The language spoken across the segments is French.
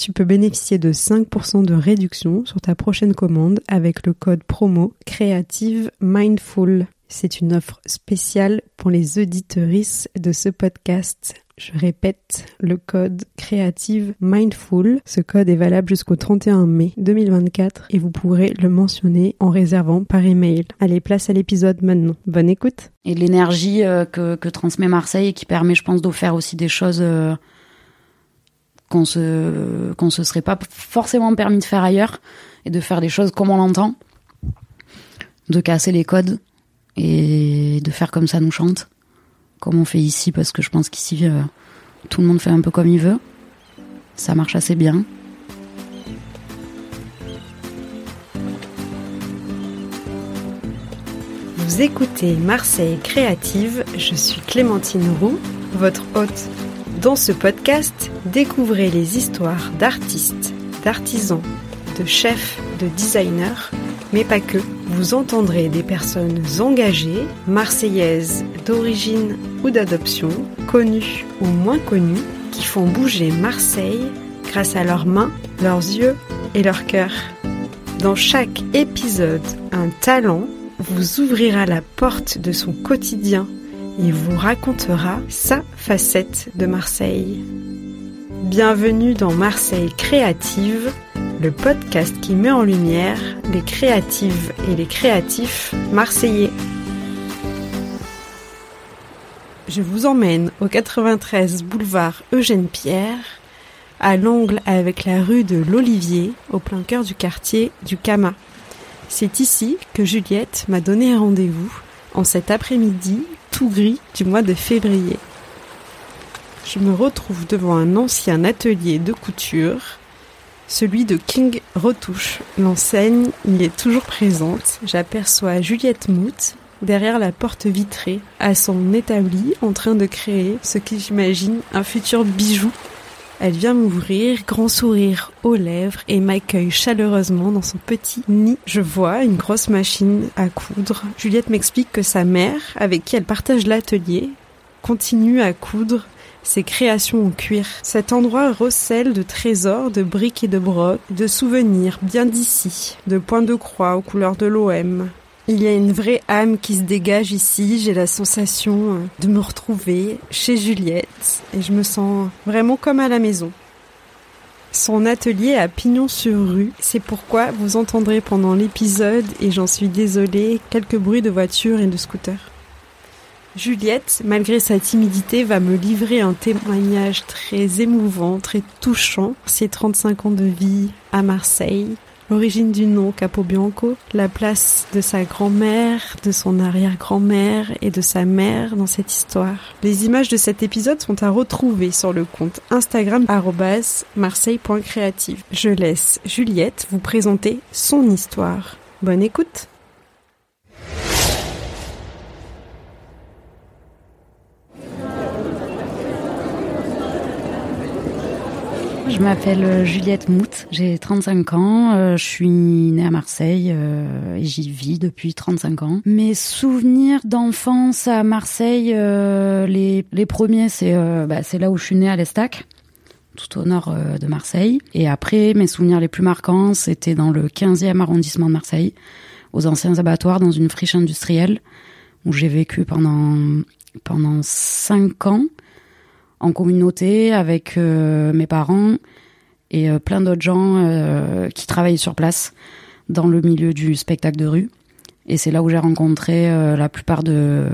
Tu peux bénéficier de 5% de réduction sur ta prochaine commande avec le code promo Creative Mindful. C'est une offre spéciale pour les auditeuristes de ce podcast. Je répète, le code Creative Mindful. Ce code est valable jusqu'au 31 mai 2024 et vous pourrez le mentionner en réservant par email. Allez, place à l'épisode maintenant. Bonne écoute. Et l'énergie euh, que, que, transmet Marseille et qui permet, je pense, d'offrir aussi des choses euh, qu'on se se serait pas forcément permis de faire ailleurs et de faire des choses comme on l'entend, de casser les codes et de faire comme ça nous chante, comme on fait ici parce que je pense qu'ici euh, tout le monde fait un peu comme il veut. Ça marche assez bien. Vous écoutez Marseille Créative, je suis Clémentine Roux, votre hôte dans ce podcast, découvrez les histoires d'artistes, d'artisans, de chefs, de designers, mais pas que. Vous entendrez des personnes engagées, marseillaises d'origine ou d'adoption, connues ou moins connues, qui font bouger Marseille grâce à leurs mains, leurs yeux et leur cœur. Dans chaque épisode, un talent vous ouvrira la porte de son quotidien il vous racontera sa facette de Marseille. Bienvenue dans Marseille Créative, le podcast qui met en lumière les créatives et les créatifs marseillais. Je vous emmène au 93 boulevard Eugène Pierre, à l'angle avec la rue de l'Olivier, au plein cœur du quartier du Cama. C'est ici que Juliette m'a donné un rendez-vous en cet après-midi gris du mois de février. Je me retrouve devant un ancien atelier de couture, celui de King Retouche. L'enseigne y est toujours présente. J'aperçois Juliette Mout derrière la porte vitrée, à son établi, en train de créer ce que j'imagine un futur bijou elle vient m'ouvrir, grand sourire aux lèvres et m'accueille chaleureusement dans son petit nid. Je vois une grosse machine à coudre. Juliette m'explique que sa mère, avec qui elle partage l'atelier, continue à coudre ses créations en cuir. Cet endroit recèle de trésors, de briques et de brocs, de souvenirs bien d'ici, de points de croix aux couleurs de l'OM, il y a une vraie âme qui se dégage ici. J'ai la sensation euh, de me retrouver chez Juliette et je me sens vraiment comme à la maison. Son atelier à Pignon-sur-Rue, c'est pourquoi vous entendrez pendant l'épisode, et j'en suis désolée, quelques bruits de voitures et de scooters. Juliette, malgré sa timidité, va me livrer un témoignage très émouvant, très touchant, ses 35 ans de vie à Marseille, l'origine du nom Capobianco, la place de sa grand-mère, de son arrière-grand-mère et de sa mère dans cette histoire. Les images de cet épisode sont à retrouver sur le compte Instagram marseille.creative. Je laisse Juliette vous présenter son histoire. Bonne écoute Je m'appelle euh, Juliette Mout, j'ai 35 ans, euh, je suis née à Marseille euh, et j'y vis depuis 35 ans. Mes souvenirs d'enfance à Marseille, les, les premiers, c'est bah, là où je suis née à l'Estac tout au nord de Marseille. Et après, mes souvenirs les plus marquants, c'était dans le 15e arrondissement de Marseille, aux anciens abattoirs, dans une friche industrielle, où j'ai vécu pendant pendant cinq ans en communauté avec euh, mes parents et plein d'autres gens qui travaillent sur place dans le milieu du spectacle de rue. Et c'est là où j'ai rencontré la plupart de,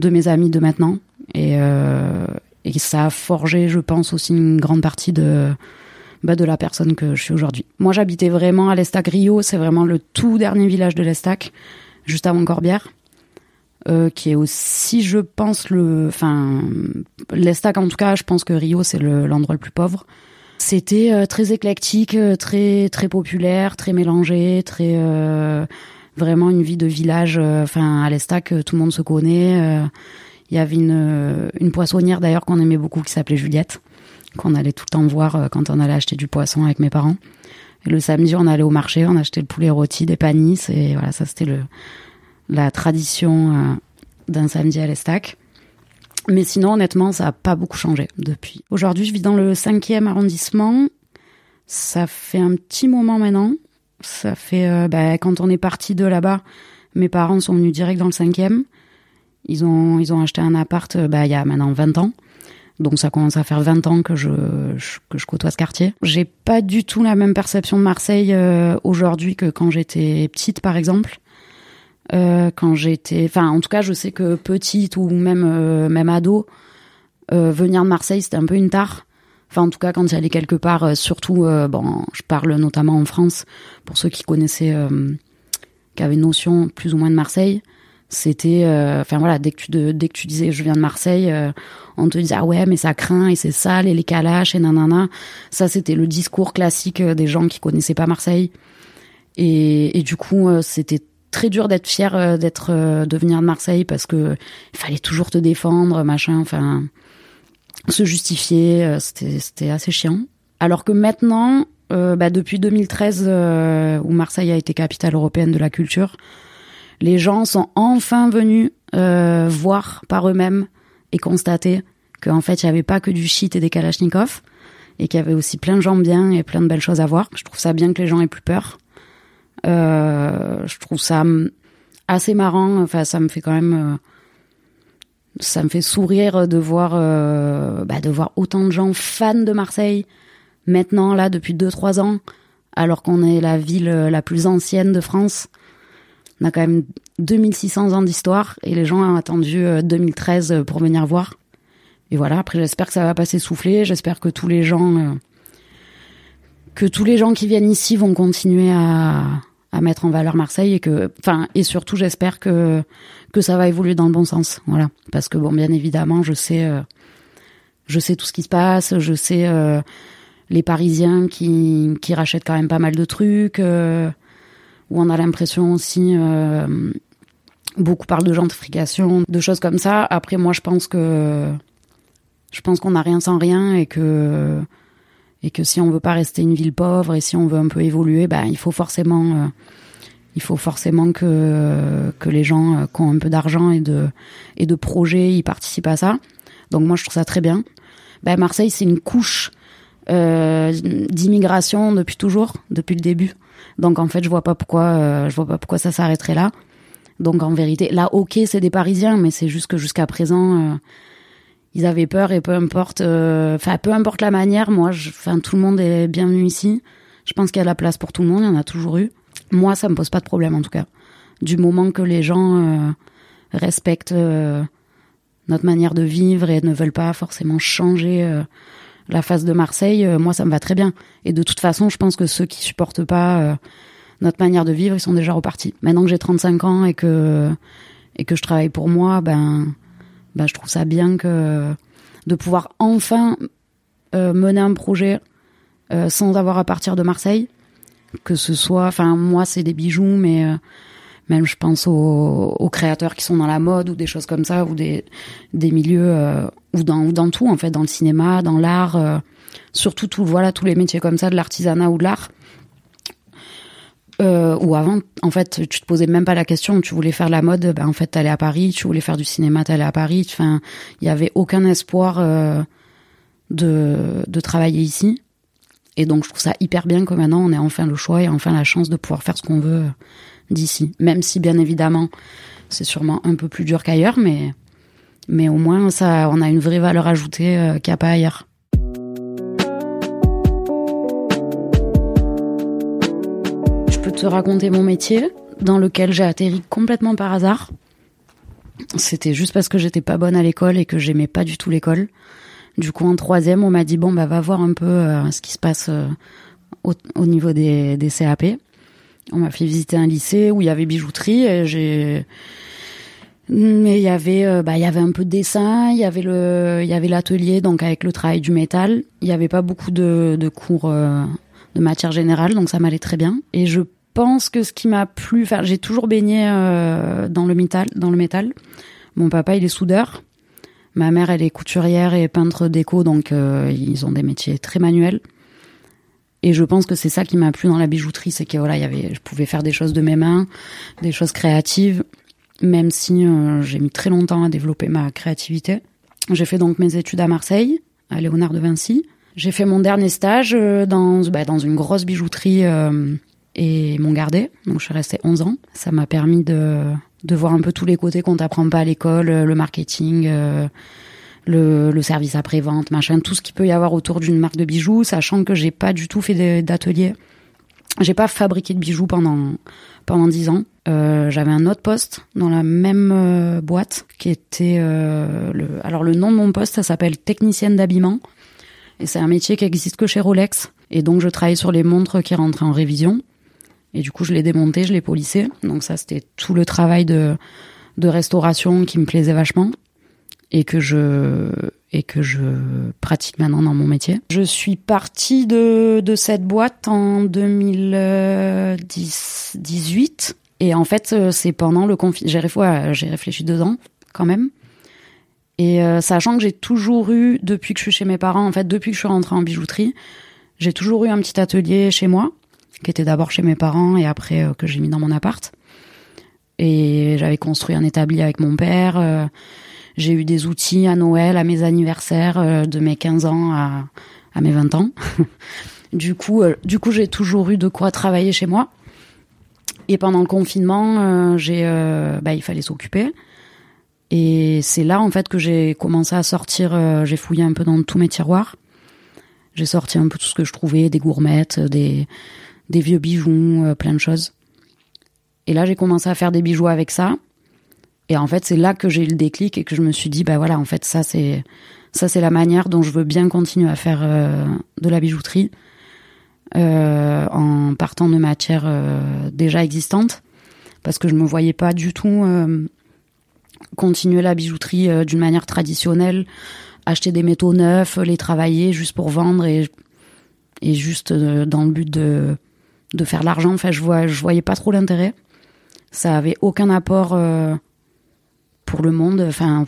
mes amis de maintenant. Et, et ça a forgé, je pense, aussi une grande partie de, bah, de la personne que je suis aujourd'hui. Moi, j'habitais vraiment à l'Estac Rio, c'est vraiment le tout dernier village de l'Estac, juste avant Corbière. Euh, qui est aussi, je pense, le, enfin, l'Estac en tout cas, je pense que Rio c'est l'endroit le, plus pauvre. C'était euh, très éclectique, euh, très très populaire, très mélangé, très vraiment une vie de village. Enfin, à l'Estac, tout le monde se connaît. Il y avait une, une poissonnière d'ailleurs qu'on aimait beaucoup qui s'appelait Juliette qu'on allait tout le temps voir quand on allait acheter du poisson avec mes parents. Et le samedi, on allait au marché, on achetait le poulet rôti, des panisses, et voilà, ça c'était le la tradition euh, d'un samedi à l'Estac. Mais sinon, honnêtement, ça n'a pas beaucoup changé depuis. Aujourd'hui, je vis dans le 5e arrondissement. Ça fait un petit moment maintenant. Ça fait, euh, bah, quand on est parti de là-bas, mes parents sont venus direct dans le 5e. Ils ont, ils ont acheté un appart, bah, il y a maintenant 20 ans. Donc ça commence à faire 20 ans que je, que je côtoie ce quartier. J'ai pas du tout la même perception de Marseille euh, aujourd'hui que quand j'étais petite, par exemple. Euh, quand j'étais, enfin, en tout cas, je sais que petite ou même euh, même ado, euh, venir de Marseille, c'était un peu une tare. Enfin, en tout cas, quand il allait quelque part, surtout, bon, je parle notamment en France, pour ceux qui connaissaient, qui avaient une notion plus ou moins de Marseille, c'était euh, enfin voilà dès que tu dès que tu disais je viens de Marseille euh, on te disait ah ouais mais ça craint et c'est sale et les calaches et nanana ça c'était le discours classique euh, des gens qui connaissaient pas Marseille et, et du coup c'était très dur d'être fier d'être de venir de Marseille parce que il fallait toujours te défendre machin enfin se justifier c'était c'était assez chiant alors que maintenant bah, depuis 2013 où Marseille a été capitale européenne de la culture les gens sont enfin venus euh, voir par eux-mêmes et constater qu'en fait, il n'y avait pas que du shit et des kalachnikovs, et qu'il y avait aussi plein de gens bien et plein de belles choses à voir. Je trouve ça bien que les gens aient plus peur. Euh, je trouve ça assez marrant. Enfin, ça me fait quand même, euh, ça me fait sourire de voir, euh, bah, de voir autant de gens fans de Marseille maintenant là depuis 2-3 ans, alors qu'on est la ville la plus ancienne de France. On a quand même 2600 ans d'histoire et les gens ont attendu 2013 euh, pour venir voir. Et voilà, après j'espère que ça va pas s'essouffler, j'espère que tous les gens euh, que tous les gens qui viennent ici vont continuer à, à mettre en valeur Marseille et que enfin et surtout j'espère que que ça va évoluer dans le bon sens. Voilà, parce que bon bien évidemment, je sais euh, je sais tout ce qui se passe, je sais les Parisiens qui qui rachètent quand même pas mal de trucs où on a l'impression aussi euh, beaucoup parlent de gentrification, de choses comme ça. Après, moi, je pense que je pense qu'on n'a rien sans rien et que et que si on veut pas rester une ville pauvre et si on veut un peu évoluer, ben il faut forcément euh, il faut forcément que que les gens euh, qui ont un peu d'argent et de et de projets y participent à ça. Donc moi, je trouve ça très bien. Ben Marseille, c'est une couche euh, d'immigration depuis toujours, depuis le début. Donc en fait, je vois pas pourquoi, euh, je vois pas pourquoi ça s'arrêterait là. Donc en vérité, là, ok, c'est des Parisiens, mais c'est juste que jusqu'à présent, euh, ils avaient peur et peu importe, euh, enfin peu importe la manière, moi, enfin tout le monde est bienvenu ici. Je pense qu'il y a la place pour tout le monde, il y en a toujours eu. Moi, ça me pose pas de problème en tout cas. Du moment que les gens respectent notre manière de vivre et ne veulent pas forcément changer la face de Marseille, euh, moi ça me va très bien. Et de toute façon, je pense que ceux qui supportent pas euh, notre manière de vivre, ils sont déjà repartis. Maintenant que j'ai 35 ans et que et que je travaille pour moi, ben ben je trouve ça bien de pouvoir enfin euh, mener un projet sans avoir à partir de Marseille, que ce soit, enfin moi c'est des bijoux, mais même je pense aux, créateurs qui sont dans la mode ou des choses comme ça ou des milieux euh, ou dans ou dans tout en fait dans le cinéma dans l'art euh, surtout tout voilà tous les métiers comme ça de l'artisanat ou de l'art euh, ou avant en fait tu te posais même pas la question tu voulais faire la mode ben en fait t'allais à Paris tu voulais faire du cinéma t'allais à Paris enfin il y avait aucun espoir euh, de de travailler ici et donc je trouve ça hyper bien que maintenant on ait enfin le choix et enfin la chance de pouvoir faire ce qu'on veut d'ici. Même si, bien évidemment, c'est sûrement un peu plus dur qu'ailleurs, mais, mais au moins, ça, on a une vraie valeur ajoutée euh, qu'il n'y a pas ailleurs. Peux te raconter mon métier, dans lequel j'ai atterri complètement par hasard. C'était juste parce que j'étais pas bonne à l'école et que j'aimais pas du tout l'école. Du coup, en troisième, on m'a dit bon bah va voir un peu euh, ce qui se passe euh, au, au, niveau des, CAP. On m'a fait visiter un lycée où il y avait bijouterie et j'ai mais il y avait euh, bah un peu de dessin, il y avait l'atelier donc avec le travail du métal, il y avait pas beaucoup de de cours de matière générale donc ça m'allait très bien et je pense que ce qui m'a plu j'ai toujours baigné euh, dans le métal dans le métal. Mon papa il est soudeur. Ma mère elle est couturière et peintre déco donc ils ont des métiers très manuels. Et je pense que c'est ça qui m'a plu dans la bijouterie, c'est que y avait, je pouvais faire des choses de mes mains, des choses créatives, même si euh, j'ai mis très longtemps à développer ma créativité. J'ai fait donc mes études à Marseille, à Léonard de Vinci. J'ai fait mon dernier stage euh, dans, bah, dans une grosse bijouterie euh, et m'ont gardé. Donc je suis restée 11 ans. Ça m'a permis de, de voir un peu tous les côtés qu'on t'apprend pas à l'école, le marketing, le, le service après-vente, machin, tout ce qu'il peut y avoir autour d'une marque de bijoux, sachant que j'ai pas du tout fait d'atelier. J'ai pas fabriqué de bijoux pendant pendant dix ans. Euh, j'avais un autre poste dans la même euh, boîte qui était euh, le. Alors le nom de mon poste, ça s'appelle technicienne d'habillement et c'est un métier qui existe que chez Rolex. Et donc je travaillais sur les montres qui rentraient en révision. Et du coup je les démontais, je les polissais. Donc ça c'était tout le travail de de restauration qui me plaisait vachement et que je et que je pratique maintenant dans mon métier. Je suis partie de, de cette boîte en 2018 et en fait euh, c'est pendant le confinement. J'ai j'ai réfléchi deux ans quand même. Et euh, sachant que j'ai toujours eu depuis que je suis chez mes parents, en fait depuis que je suis rentrée en bijouterie, j'ai toujours eu un petit atelier chez moi qui était d'abord chez mes parents et après euh, que j'ai mis dans mon appart. Et j'avais construit un établi avec mon père j'ai eu des outils à Noël, à mes anniversaires, euh, de mes 15 ans à, à mes 20 ans. du coup, euh, du coup, j'ai toujours eu de quoi travailler chez moi. Et pendant le confinement, euh, j'ai, bah, il fallait s'occuper. Et c'est là, en fait, que j'ai commencé à sortir. j'ai fouillé un peu dans tous mes tiroirs. J'ai sorti un peu tout ce que je trouvais, des gourmettes, des, des vieux bijoux, plein de choses. Et là, j'ai commencé à faire des bijoux avec ça. Et en fait, c'est là que j'ai eu le déclic et que je me suis dit, bah voilà, en fait, ça c'est ça c'est la manière dont je veux bien continuer à faire euh, de la bijouterie euh, en partant de matières euh, déjà existantes, parce que je me voyais pas du tout continuer la bijouterie d'une manière traditionnelle, acheter des métaux neufs, les travailler juste pour vendre et et juste dans le but de de faire l'argent. Enfin, je vois, je voyais pas trop l'intérêt. Ça avait aucun apport pour le monde. Enfin,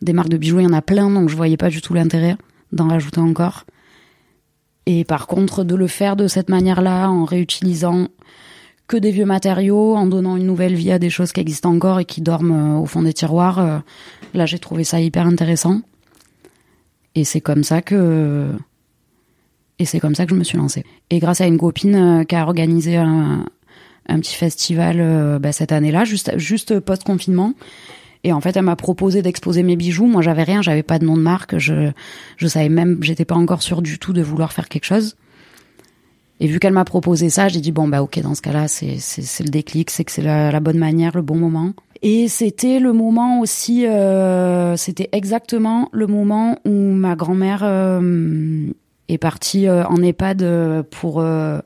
des marques de bijoux, il y en a plein, donc je voyais pas du tout l'intérêt d'en rajouter encore. Et par contre, de le faire de cette manière-là, en réutilisant que des vieux matériaux, en donnant une nouvelle vie à des choses qui existent encore et qui dorment euh, au fond des tiroirs, euh, là j'ai trouvé ça hyper intéressant. Et c'est comme ça que et c'est comme ça que je me suis lancée. Et grâce à une copine euh, qui a organisé un, petit festival bah, cette année-là, juste juste post confinement, et en fait, elle m'a proposé d'exposer mes bijoux. Moi, j'avais rien, j'avais pas de nom de marque. Je, je savais même, j'étais pas encore sûre du tout de vouloir faire quelque chose. Et vu qu'elle m'a proposé ça, j'ai dit bon bah ok, dans ce cas-là, c'est c'est le déclic, c'est que c'est la, bonne manière, le bon moment. Et c'était le moment aussi, euh, c'était exactement le moment où ma grand-mère euh, est partie euh, en EHPAD pour euh,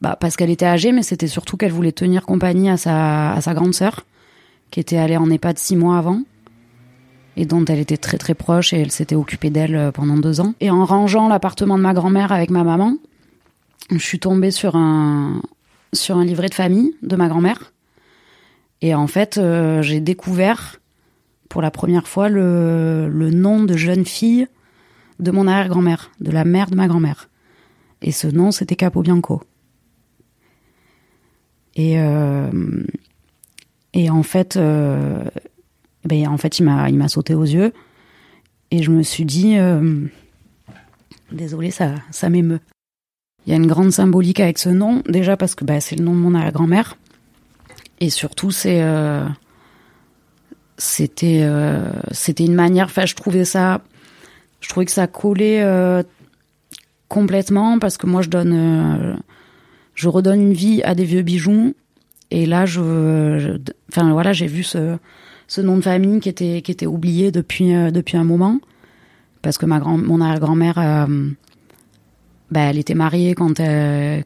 bah, parce qu'elle était âgée, mais c'était surtout qu'elle voulait tenir compagnie à sa à sa grande sœur qui était allée en EHPAD six mois avant et dont elle était très très proche et elle s'était occupée d'elle euh, pendant deux ans. Et en rangeant l'appartement de ma grand-mère avec ma maman, je suis tombée sur un sur un livret de famille de ma grand-mère. Et en fait, euh, j'ai découvert pour la première fois le, le nom de jeune fille de mon arrière-grand-mère, de la mère de ma grand-mère. Et ce nom, c'était Capobianco. Et, euh, et en fait, euh, ben en fait, il m'a, il m'a sauté aux yeux. Et je me suis dit, euh, désolé, ça, ça m'émeut. Il y a une grande symbolique avec ce nom, déjà parce que bah, c'est le nom de mon grand-mère. Et surtout, c'est, euh, c'était, c'était une manière. Enfin, je trouvais ça, je trouvais que ça collait euh, complètement parce que moi, je donne je redonne une vie à des vieux bijoux. Et là, je, enfin voilà, j'ai vu ce, ce nom de famille qui était qui était oublié depuis euh, depuis un moment parce que ma grand mon arrière-grand-mère, euh, bah, elle était mariée quand elle,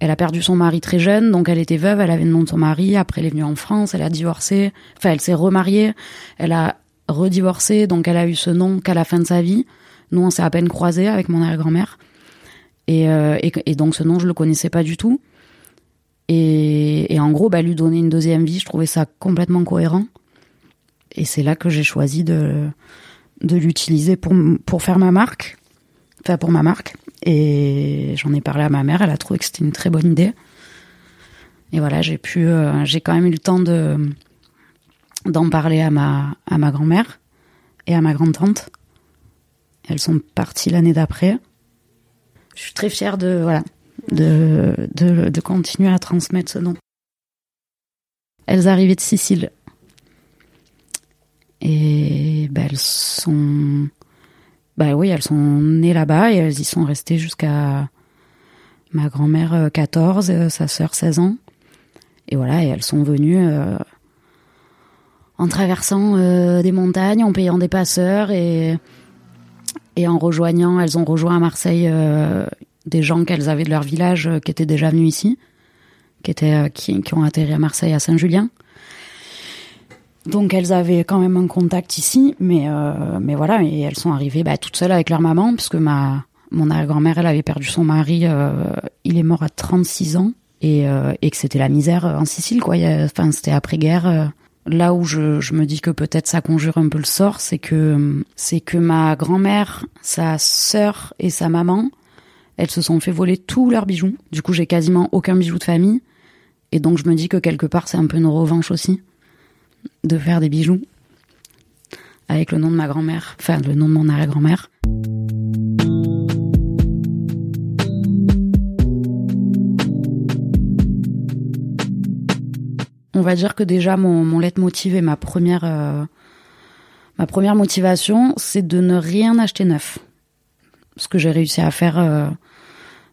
elle a perdu son mari très jeune, donc elle était veuve, elle avait le nom de son mari. Après, elle est venue en France, elle a divorcé. Enfin, elle s'est remariée, elle a redivorcé, donc elle a eu ce nom qu'à la fin de sa vie. Nous, on s'est à peine croisés avec mon arrière-grand-mère. Et, euh, donc ce nom, je le connaissais pas du tout. Et, et en gros, bah, lui donner une deuxième vie, je trouvais ça complètement cohérent. Et c'est là que j'ai choisi de, de l'utiliser pour, pour faire ma marque. Enfin, pour ma marque. Et j'en ai parlé à ma mère, elle a trouvé que c'était une très bonne idée. Et voilà, j'ai pu, euh, j'ai quand même eu le temps de d'en parler à ma à ma grand-mère et à ma grande-tante. Elles sont parties l'année d'après. Je suis très fière de voilà de, de, de continuer à transmettre ce nom. Elles arrivaient de Sicile. Et ben, elles sont bah oui, elles sont nées là-bas et elles y sont restées jusqu'à ma grand-mère 14, euh, euh, sa sœur 16 ans. Et voilà, et elles sont venues euh, en traversant des montagnes, en payant des passeurs et, et en rejoignant, elles ont rejoint à Marseille des gens qu'elles avaient de leur village qui étaient déjà venus ici, qui, étaient, qui, qui ont atterri à Marseille à Saint-Julien. Donc elles avaient quand même un contact ici, mais euh, mais voilà, et elles sont arrivées bah, toutes seules avec leur maman, puisque ma mon arrière-grand-mère, elle avait perdu son mari, euh, il est mort à 36 ans, et, euh, et que c'était la misère en Sicile, quoi. Enfin, c'était après-guerre. Là où je, je me dis que peut-être ça conjure un peu le sort, c'est que c'est que ma grand-mère, sa sœur et sa maman, elles se sont fait voler tous leurs bijoux. Du coup, j'ai quasiment aucun bijou de famille, et donc je me dis que quelque part c'est un peu une revanche aussi de faire des bijoux avec le nom de ma grand-mère, enfin le nom de mon arrière-grand-mère. On va dire que déjà mon, mon leitmotiv et ma première, euh, ma première motivation, c'est de ne rien acheter neuf. Ce que j'ai réussi à faire euh,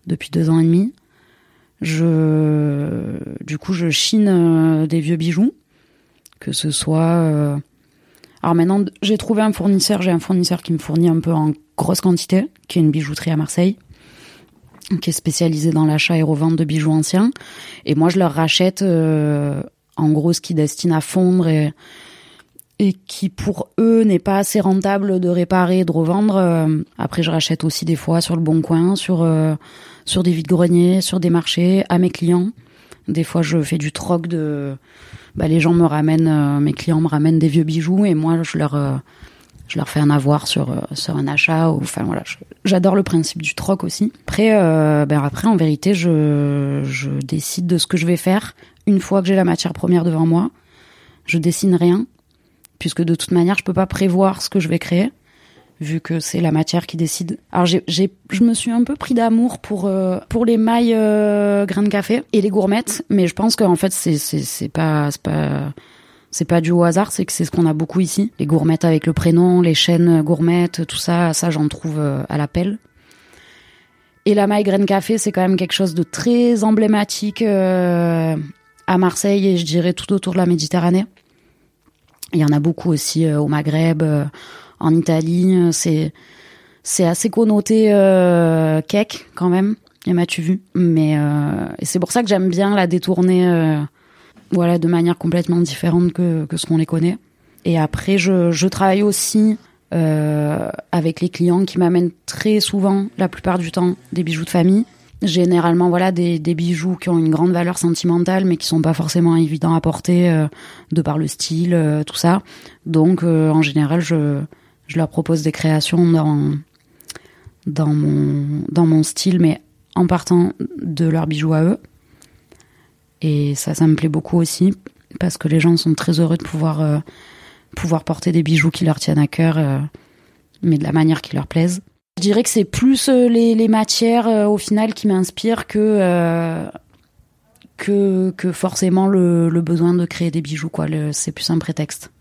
depuis deux ans et demi. Je, du coup, je chine euh, des vieux bijoux que ce soit. Alors maintenant, j'ai trouvé un fournisseur. J'ai un fournisseur qui me fournit un peu en grosse quantité, qui est une bijouterie à Marseille, qui est spécialisée dans l'achat et revente de bijoux anciens. Et moi, je leur rachète en gros ce qui destine à fondre et et qui pour eux n'est pas assez rentable de réparer de revendre. Euh, après, je rachète aussi des fois sur le bon coin, sur sur des vides greniers, sur des marchés à mes clients. Des fois, je fais du troc de bah, les gens me ramènent, euh, mes clients me ramènent des vieux bijoux et moi je leur euh, je leur fais un avoir sur euh, sur un achat ou enfin voilà j'adore le principe du troc aussi après ben après en vérité je je décide de ce que je vais faire une fois que j'ai la matière première devant moi je dessine rien puisque de toute manière je peux pas prévoir ce que je vais créer vu que c'est la matière qui décide. Alors j'ai, j'ai, je me suis un peu pris d'amour pour euh, pour les mailles euh, grains de café et les gourmettes, mais je pense qu'en fait c'est c'est c'est pas c'est pas c'est pas du au hasard, c'est que c'est ce qu'on a beaucoup ici. Les gourmettes avec le prénom, les chaînes gourmettes, tout ça, ça j'en trouve euh, à l'appel. Et la maille graine café, c'est quand même quelque chose de très emblématique euh, à Marseille et je dirais tout autour de la Méditerranée. Il y en a beaucoup aussi au Maghreb en Italie. Euh, c'est c'est assez connoté euh, cake quand même. Et m'as-tu vu Mais euh, c'est pour ça que j'aime bien la détourner, euh, voilà, de manière complètement différente que que ce qu'on les connaît. Et après, je je travaille aussi euh, avec les clients qui m'amènent très souvent, la plupart du temps, des bijoux de famille. Généralement, voilà, des, des bijoux qui ont une grande valeur sentimentale, mais qui sont pas forcément évidents à porter euh, de par le style, tout ça. Donc, en général, je je leur propose des créations dans, dans, mon, dans mon style, mais en partant de leurs bijoux à eux. Et ça, ça me plaît beaucoup aussi, parce que les gens sont très heureux de pouvoir, euh, pouvoir porter des bijoux qui leur tiennent à cœur, euh, mais de la manière qui leur plaise. Je dirais que c'est plus euh, les, les, matières au final qui m'inspirent que, que, que forcément le, le, besoin de créer des bijoux. quoi. C'est plus un prétexte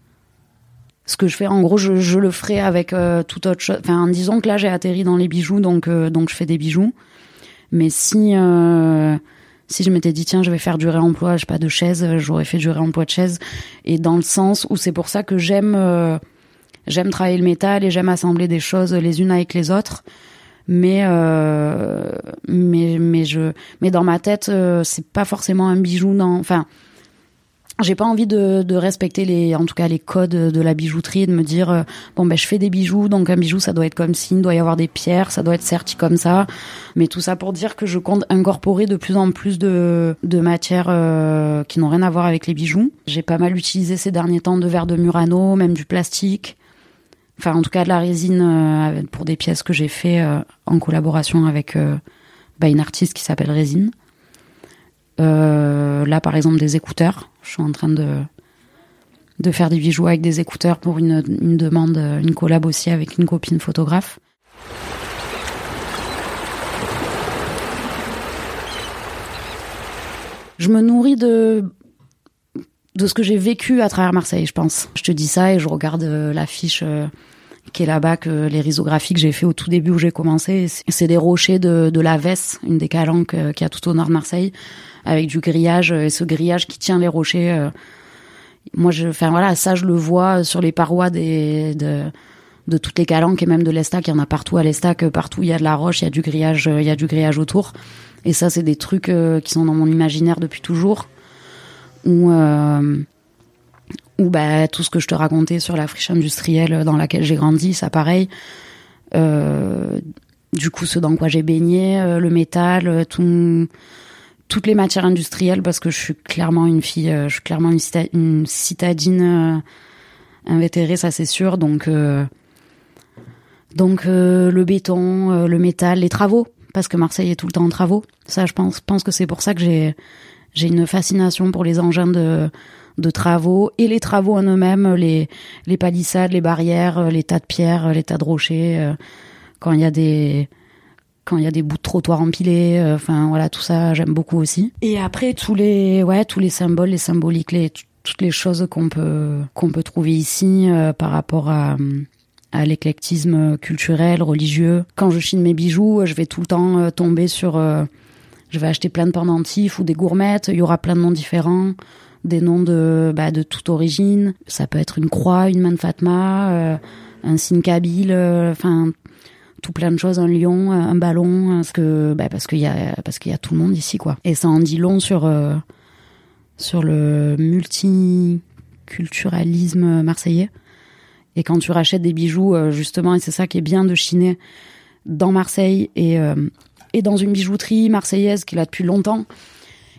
ce que je fais en gros je, je le ferai avec euh, tout autre chose enfin disons que là j'ai atterri dans les bijoux donc euh, donc je fais des bijoux Mais si euh, si je m'étais dit tiens je vais faire du réemploi, je sais pas de chaise, j'aurais fait du réemploi de chaise. Et dans le sens où c'est pour ça que j'aime euh, j'aime travailler le métal et j'aime assembler des choses les unes avec les autres. Mais euh, mais mais je mais dans ma tête c'est pas forcément un bijou dans enfin j'ai pas envie de, de, respecter les, en tout cas les codes de la bijouterie et de me dire euh, bon ben je fais des bijoux donc un bijou ça doit être comme ci, il doit y avoir des pierres, ça doit être serti comme ça, mais tout ça pour dire que je compte incorporer de plus en plus de, de matières euh, qui n'ont rien à voir avec les bijoux. J'ai pas mal utilisé ces derniers temps de verre de Murano, même du plastique, enfin en tout cas de la résine euh, pour des pièces que j'ai fait en collaboration avec bah, une artiste qui s'appelle Résine. Euh, là, par exemple, des écouteurs. Je suis en train de de faire des bijoux avec des écouteurs pour une, une demande, une collab aussi avec une copine photographe. Je me nourris de de ce que j'ai vécu à travers Marseille, je pense. Je te dis ça et je regarde euh, l'affiche euh, qui est là-bas, que les risographies que j'ai fait au tout début où j'ai commencé. C'est des rochers de, de la Vesse, une des calanques qui a tout au nord de Marseille avec du grillage et ce grillage qui tient les rochers. Euh, moi, je, enfin voilà, ça je le vois sur les parois des de, de toutes les calanques et même de l'Estac. Il y en a partout à l'Estac, partout il y a de la roche, il y a du grillage, il y a du grillage autour. Et ça, c'est des trucs euh, qui sont dans mon imaginaire depuis toujours. Ou euh, ou bah tout ce que je te racontais sur la friche industrielle dans laquelle j'ai grandi, ça pareil. Euh, du coup, ce dans quoi j'ai baigné, le métal, tout toutes les matières industrielles parce que je suis clairement une fille, euh, je suis clairement une, citadine euh, invétérée, ça c'est sûr. Donc, euh, donc le béton, le métal, les travaux, parce que Marseille est tout le temps en travaux. Ça, je pense que c'est pour ça que j'ai j'ai une fascination pour les engins de de travaux et les travaux en eux-mêmes, les les palissades, les barrières, les tas de pierres, les tas de rochers. quand il y a des quand il y a des bouts de trottoir empilés, euh, enfin voilà tout ça j'aime beaucoup aussi. Et après tous les ouais tous les symboles, les symboliques, les toutes les choses qu'on peut qu'on peut trouver ici euh, par rapport à à l'éclectisme culturel, religieux. Quand je chine mes bijoux, je vais tout le temps euh, tomber sur je vais acheter plein de pendentifs ou des gourmettes, il y aura plein de noms différents, des noms de bah, de toute origine, ça peut être une croix, une main Fatma, un signe kabyle, enfin tout plein de choses, un lion, un ballon, parce bah qu'il y a y a tout le monde ici quoi. Et ça en dit long sur euh, sur le multiculturalisme marseillais. Et quand tu rachètes des bijoux euh, justement, et c'est ça qui est bien de chiner dans Marseille et euh, et dans une bijouterie marseillaise qui est là depuis longtemps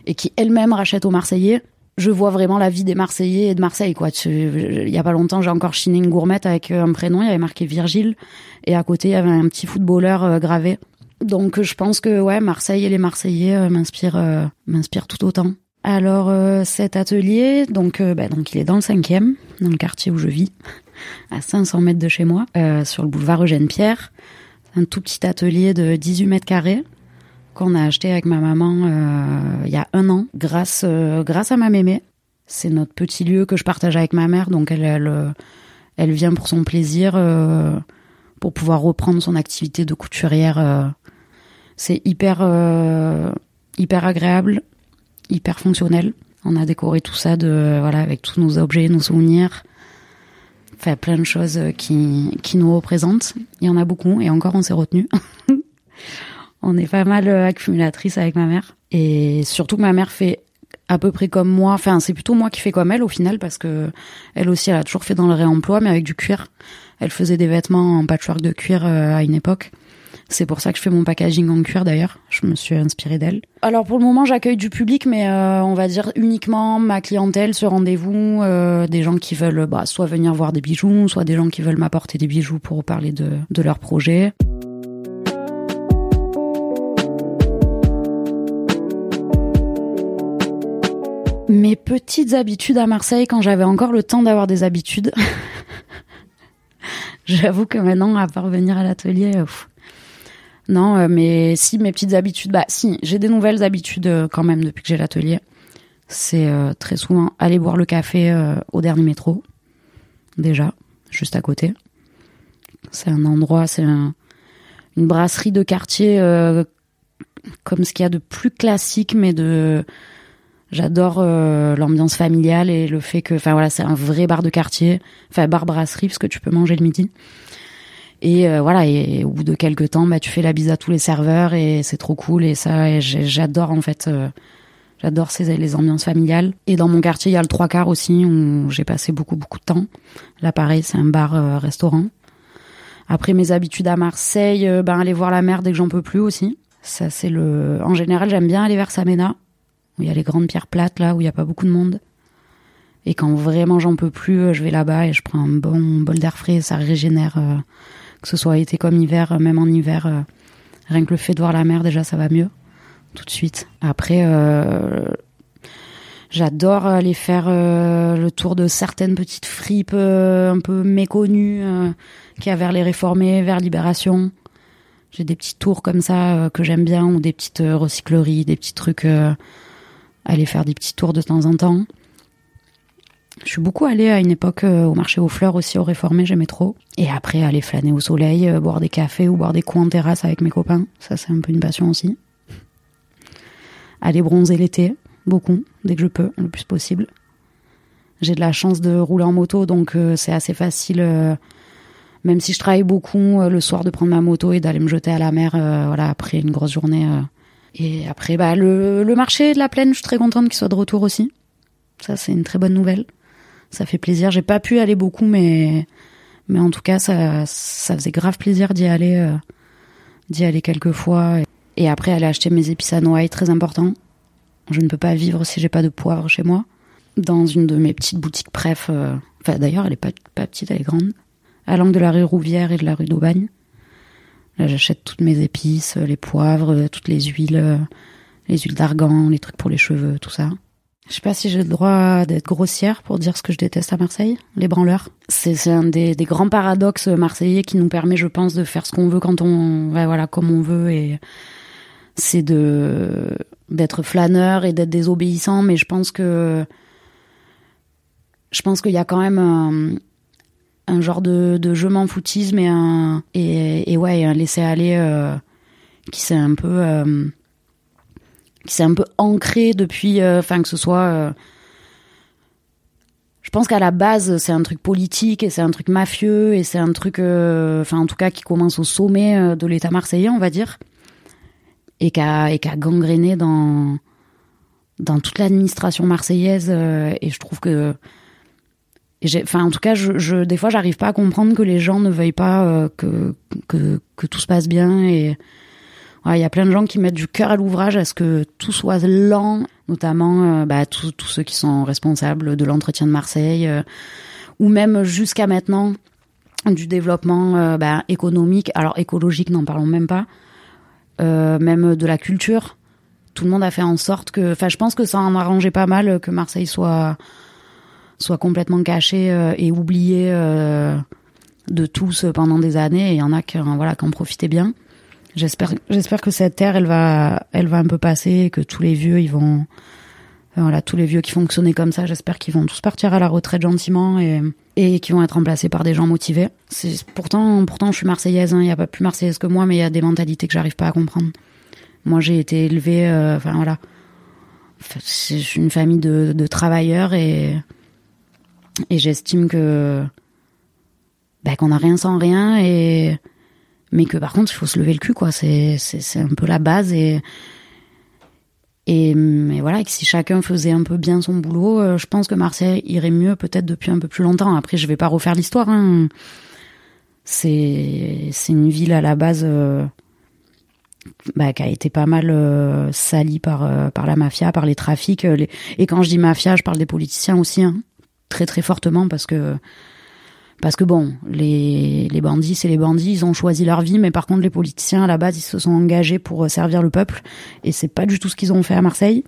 et qui elle-même rachète aux Marseillais, je vois vraiment la vie des Marseillais et de Marseille quoi. Il y a pas longtemps, j'ai encore chiné une gourmette avec euh, un prénom, il y avait marqué Virgile et à côté il y avait un petit footballeur euh, gravé. Donc je pense que ouais, Marseille et les Marseillais euh, m'inspirent m'inspirent tout autant. Alors cet atelier, donc bah, donc il est dans le cinquième, dans le quartier où je vis, à 500 mètres de chez moi, sur le boulevard Eugène Pierre. Un tout petit atelier de 18 mètres carrés qu'on a acheté avec ma maman euh, il y a un an, grâce euh, grâce à ma mémé. C'est notre petit lieu que je partage avec ma mère, donc elle elle, euh, elle vient pour son plaisir, pour pouvoir reprendre son activité de couturière. c'est hyper hyper agréable, hyper fonctionnel. On a décoré tout ça de voilà avec tous nos objets, nos souvenirs fait plein de choses qui, qui nous représentent. Il y en a beaucoup et encore on s'est retenu. On est pas mal euh, accumulatrice avec ma mère. Et surtout ma mère fait à peu près comme moi. Enfin, c'est plutôt moi qui fais comme elle au final parce que elle aussi, elle a toujours fait dans le réemploi, mais avec du cuir. Elle faisait des vêtements en patchwork de cuir euh, à une époque. C'est pour ça que je fais mon packaging en cuir d'ailleurs. Je me suis inspirée d'elle. Alors pour le moment, j'accueille du public, mais euh, on va dire uniquement ma clientèle, ce rendez-vous, des gens qui veulent bah, soit venir voir des bijoux, soit des gens qui veulent m'apporter des bijoux pour parler de, de leur projet. Mes petites habitudes à Marseille quand j'avais encore le temps d'avoir des habitudes. J'avoue que maintenant, à part venir à l'atelier, euh, non, euh, mais si mes petites habitudes, bah si, j'ai des nouvelles habitudes euh, quand même depuis que j'ai l'atelier. C'est très souvent aller boire le café au dernier métro, déjà, juste à côté. C'est un endroit, c'est une brasserie de quartier comme ce qu'il y a de plus classique, mais de J'adore euh, l'ambiance familiale et le fait que, enfin voilà, c'est un vrai bar de quartier, enfin bar brasserie parce que tu peux manger le midi. Et euh, voilà, et, au bout de quelques temps, bah tu fais la bise à tous les serveurs et c'est trop cool et ça, j'adore en fait, euh, j'adore ces les ambiances familiales. Et dans mon quartier, il y a le trois quarts aussi où j'ai passé beaucoup beaucoup de temps. Là, pareil, c'est un bar restaurant. Après mes habitudes à Marseille, ben aller voir la mer dès que j'en peux plus aussi. Ça c'est le. En général, j'aime bien aller vers Samena où il y a les grandes pierres plates là, où il n'y a pas beaucoup de monde. Et quand vraiment j'en peux plus, euh, je vais là-bas et je prends un bon bol d'air frais, ça régénère, euh, que ce soit été comme hiver, euh, même en hiver. rien que le fait de voir la mer, déjà, ça va mieux, tout de suite. Après, j'adore aller faire le tour de certaines petites fripes un peu méconnues, qui a vers les réformés, vers Libération. J'ai des petits tours comme ça que j'aime bien, ou des petites recycleries, des petits trucs aller faire des petits tours de temps en temps. Je suis beaucoup allée à une époque euh, au marché aux fleurs aussi, au réformé, j'aimais trop. Et après, aller flâner au soleil, euh, boire des cafés ou boire des coups en terrasse avec mes copains. Ça, c'est un peu une passion aussi. Aller bronzer l'été, beaucoup, dès que je peux, le plus possible. J'ai de la chance de rouler en moto, donc euh, c'est assez facile, même si je travaille beaucoup, le soir de prendre ma moto et d'aller me jeter à la mer, voilà, après une grosse journée et après, bah, le, le marché de la plaine, je suis très contente qu'il soit de retour aussi. Ça, c'est une très bonne nouvelle. Ça fait plaisir. J'ai pas pu aller beaucoup, mais, mais en tout cas, ça, ça faisait grave plaisir d'y aller, euh, d'y aller quelques fois. Et après, aller acheter mes épices à Noailles, très important. Je ne peux pas vivre si j'ai pas de poivre chez moi. Dans une de mes petites boutiques préf, euh, enfin, d'ailleurs, elle est pas, pas petite, elle est grande. À l'angle de la rue Rouvière et de la rue d'Aubagne. Là, j'achète toutes mes épices, les poivres, toutes les huiles, euh, les huiles d'argan, les trucs pour les cheveux, tout ça. Je sais pas si j'ai le droit d'être grossière pour dire ce que je déteste à Marseille, les branleurs. C'est un des, des, grands paradoxes marseillais qui nous permet, je pense, de faire ce qu'on veut quand on, ouais, voilà, comme on veut et c'est de d'être flâneur et d'être désobéissant. Mais je pense que je pense qu'il y a quand même un, un genre de, de je m'en foutisme et un et, et ouais un laisser aller euh, qui s'est un peu euh, qui s'est un peu ancré depuis euh, enfin que ce soit je pense qu'à la base c'est un truc politique et c'est un truc mafieux et c'est un truc enfin en tout cas qui commence au sommet de l'état marseillais on va dire et qui a et qui a gangréné dans dans toute l'administration marseillaise et je trouve que enfin, en tout cas, je, des fois, j'arrive pas à comprendre que les gens ne veuillent pas euh, que, que, que tout se passe bien. Et il y a plein de gens qui mettent du cœur à l'ouvrage à ce que tout soit lent, notamment euh, bah, tous ceux qui sont responsables de l'entretien de Marseille, euh, ou même jusqu'à maintenant du développement bah, économique. Alors écologique, n'en parlons même pas. même de la culture. Tout le monde a fait en sorte que, enfin, je pense que ça en arrangeait pas mal que Marseille soit soit complètement caché euh, et oublié euh, de tous pendant des années. Et il y en a qui, voilà, qui en profitaient bien. J'espère, j'espère que cette terre, elle va, elle va un peu passer, que tous les vieux, ils vont, voilà, tous les vieux qui fonctionnaient comme ça, j'espère qu'ils vont tous partir à la retraite gentiment et, et qui vont être remplacés par des gens motivés. C'est, pourtant, pourtant, je suis marseillaise, hein, il n'y a pas plus marseillaise que moi, mais il y a des mentalités que j'arrive pas à comprendre. Moi, j'ai été élevée, euh, enfin voilà, c'est une famille de, de travailleurs et et j'estime que bah, qu'on n'a rien sans rien et mais que par contre il faut se lever le cul quoi. C'est c'est un peu la base et et voilà que si chacun faisait un peu bien son boulot, euh, je pense que Marseille irait mieux peut-être depuis un peu plus longtemps. Après je vais pas refaire l'histoire. Hein. C'est c'est une ville à la base. Euh, bah, qui a été pas mal euh, salie par par la mafia, par les trafics. Et quand je dis mafia, je parle des politiciens aussi. Hein très très fortement parce que parce que bon, les, les bandits, c'est les bandits, ils ont choisi leur vie, mais par contre les politiciens à la base, ils se sont engagés pour servir le peuple, et c'est pas du tout ce qu'ils ont fait à Marseille.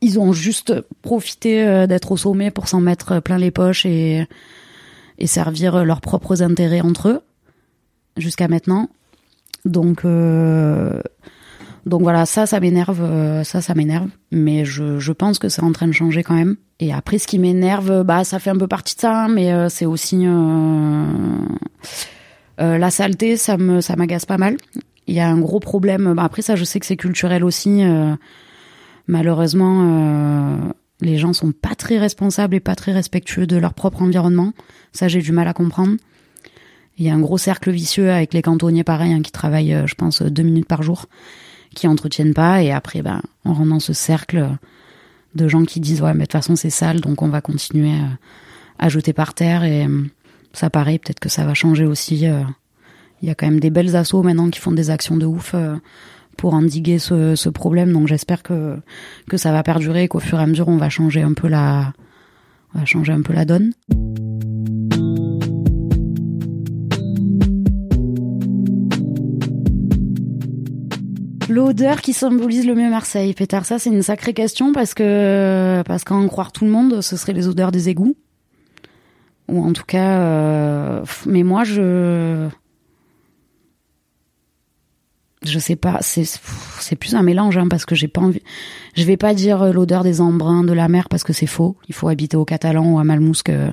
Ils ont juste profité euh, d'être au sommet pour s'en mettre plein les poches et, et servir leurs propres intérêts entre eux jusqu'à maintenant. Donc euh, donc voilà, ça, ça m'énerve, euh, ça, ça m'énerve. Mais je, pense que c'est en train de changer quand même. Et après, ce qui m'énerve, bah, ça fait un peu partie de ça, hein, mais euh, c'est aussi euh, la saleté, ça me, ça m'agace pas mal. il y a un gros problème. Bah, après ça, je sais que c'est culturel aussi. Malheureusement, les gens sont pas très responsables et pas très respectueux de leur propre environnement. Ça, j'ai du mal à comprendre. Il y a un gros cercle vicieux avec les cantonniers pareil, hein, qui travaillent, je pense, deux minutes par jour, qui entretiennent pas. Et après, ben, on rentre dans ce cercle de gens qui disent ouais, mais de toute façon c'est sale, donc on va continuer à jeter par terre. Et ça, pareil, peut-être que ça va changer aussi il y a quand même des belles assos maintenant qui font des actions de ouf euh, pour endiguer ce, ce problème. Donc j'espère que que ça va perdurer, qu'au fur et à mesure on va changer un peu la on va changer un peu la donne. L'odeur qui symbolise le mieux Marseille, Pétard, ça c'est une sacrée question parce que parce qu'en croire tout le monde, ce serait les odeurs des égouts ou en tout cas. Euh, mais moi je je sais pas, c'est c'est plus un mélange hein, parce que j'ai pas envie. Je vais pas dire euh, l'odeur des embruns de la mer parce que c'est faux. Il faut habiter au Catalan ou à Malmousque euh,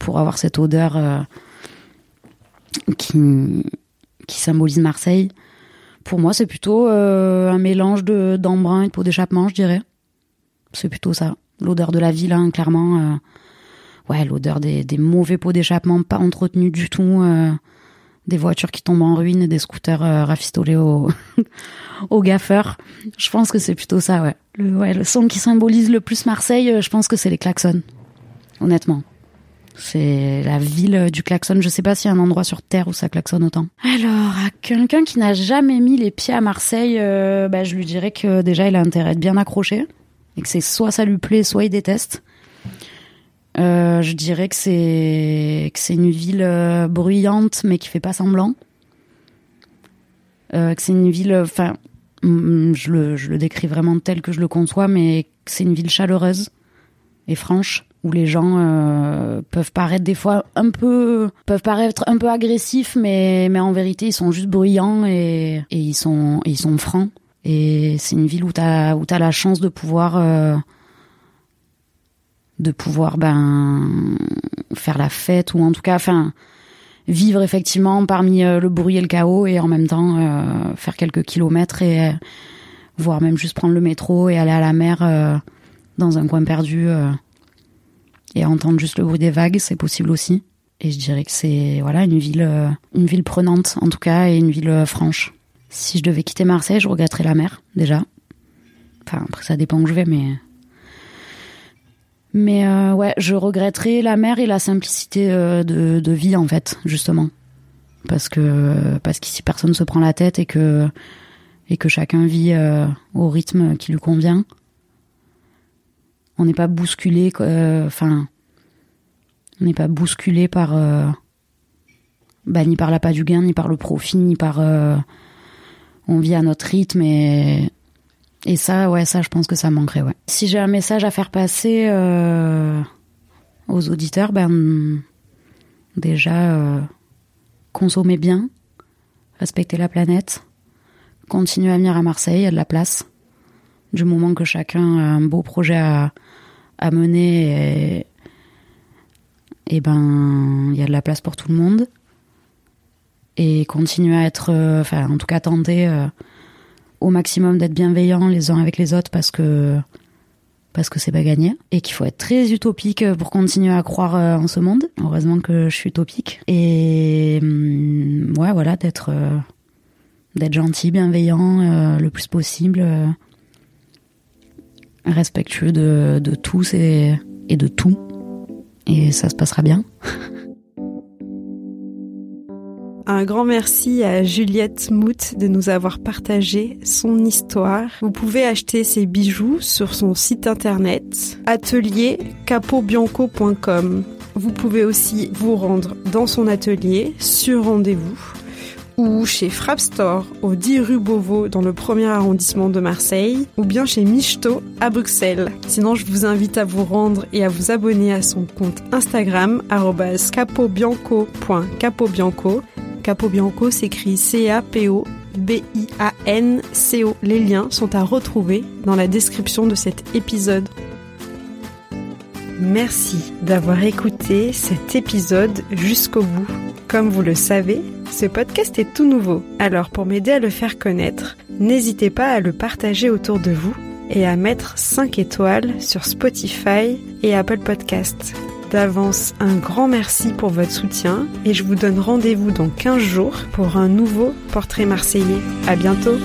pour avoir cette odeur qui qui symbolise Marseille. Pour moi, c'est plutôt un mélange de d'embrun et de peau d'échappement, je dirais. C'est plutôt ça. L'odeur de la ville, hein, clairement. ouais, l'odeur des, des mauvais pots d'échappement, pas entretenus du tout des voitures qui tombent en ruine et des scooters euh, rafistolés au, au gaffeur. Je pense que c'est plutôt ça, ouais. Le, ouais. le son qui symbolise le plus Marseille, euh, je pense que c'est les klaxons. Honnêtement. C'est la ville du klaxon. Je sais pas s'il y a un endroit sur Terre où ça klaxonne autant. Alors, à quelqu'un qui n'a jamais mis les pieds à Marseille, euh, bah, je lui dirais que déjà il a intérêt à être bien accroché. Et que c'est soit ça lui plaît, soit il déteste. Euh, je dirais que c'est que c'est une ville euh, bruyante mais qui fait pas semblant. Euh, que c'est une ville, enfin, mm, je le, je le décris vraiment tel que je le conçois, mais c'est une ville chaleureuse et franche où les gens euh, peuvent paraître des fois un peu peuvent paraître un peu agressifs mais mais en vérité ils sont juste bruyants et, et ils sont ils sont francs. Et c'est une ville où t'as où t'as la chance de pouvoir euh, de pouvoir ben faire la fête ou en tout cas vivre effectivement parmi euh, le bruit et le chaos et en même temps faire quelques kilomètres et voire même juste prendre le métro et aller à la mer dans un coin perdu et entendre juste le bruit des vagues, c'est possible aussi. Et je dirais que c'est voilà une ville une ville prenante en tout cas et une ville franche. Si je devais quitter Marseille, je regretterais la mer déjà. Enfin après ça dépend où je vais mais mais euh, ouais, je regretterais la mer et la simplicité euh, de, vie en fait, justement, parce que parce qu'ici personne se prend la tête et que et que chacun vit euh, au rythme qui lui convient. On n'est pas bousculé, enfin, on n'est pas bousculé par bah, ni par l'appât du gain, ni par le profit, ni par on vit à notre rythme et et ça, ouais, ça, je pense que ça manquerait, ouais. Si j'ai un message à faire passer euh, aux auditeurs, ben déjà euh, consommer bien, respecter la planète, continuer à venir à Marseille, il y a de la place. Du moment que chacun a un beau projet à, mener, et, et ben il y a de la place pour tout le monde. Et continuer à être, euh, enfin, en tout cas, tenter au maximum d'être bienveillants les uns avec les autres parce que parce que c'est pas gagné et qu'il faut être très utopique pour continuer à croire euh, en ce monde. Heureusement que je suis utopique et hum, ouais voilà d'être euh, d'être gentil, bienveillant euh, le plus possible, respectueux de, tous et, et de tout et ça se passera bien. Un grand merci à Juliette Mout de nous avoir partagé son histoire. Vous pouvez acheter ses bijoux sur son site internet atelier capobianco.com. Vous pouvez aussi vous rendre dans son atelier sur rendez-vous ou chez Frapstore au 10 rue Beauvau dans le premier arrondissement de Marseille ou bien chez Michto à Bruxelles. Sinon, je vous invite à vous rendre et à vous abonner à son compte Instagram capobianco.capobianco Capo Bianco s'écrit C-A-P-O B-I-A-N-C-O. Les liens sont à retrouver dans la description de cet épisode. Merci d'avoir écouté cet épisode jusqu'au bout. Comme vous le savez, ce podcast est tout nouveau, alors pour m'aider à le faire connaître, n'hésitez pas à le partager autour de vous et à mettre 5 étoiles sur Spotify et Apple Podcasts. D'avance, un grand merci pour votre soutien et je vous donne rendez-vous dans 15 jours pour un nouveau portrait marseillais. À bientôt!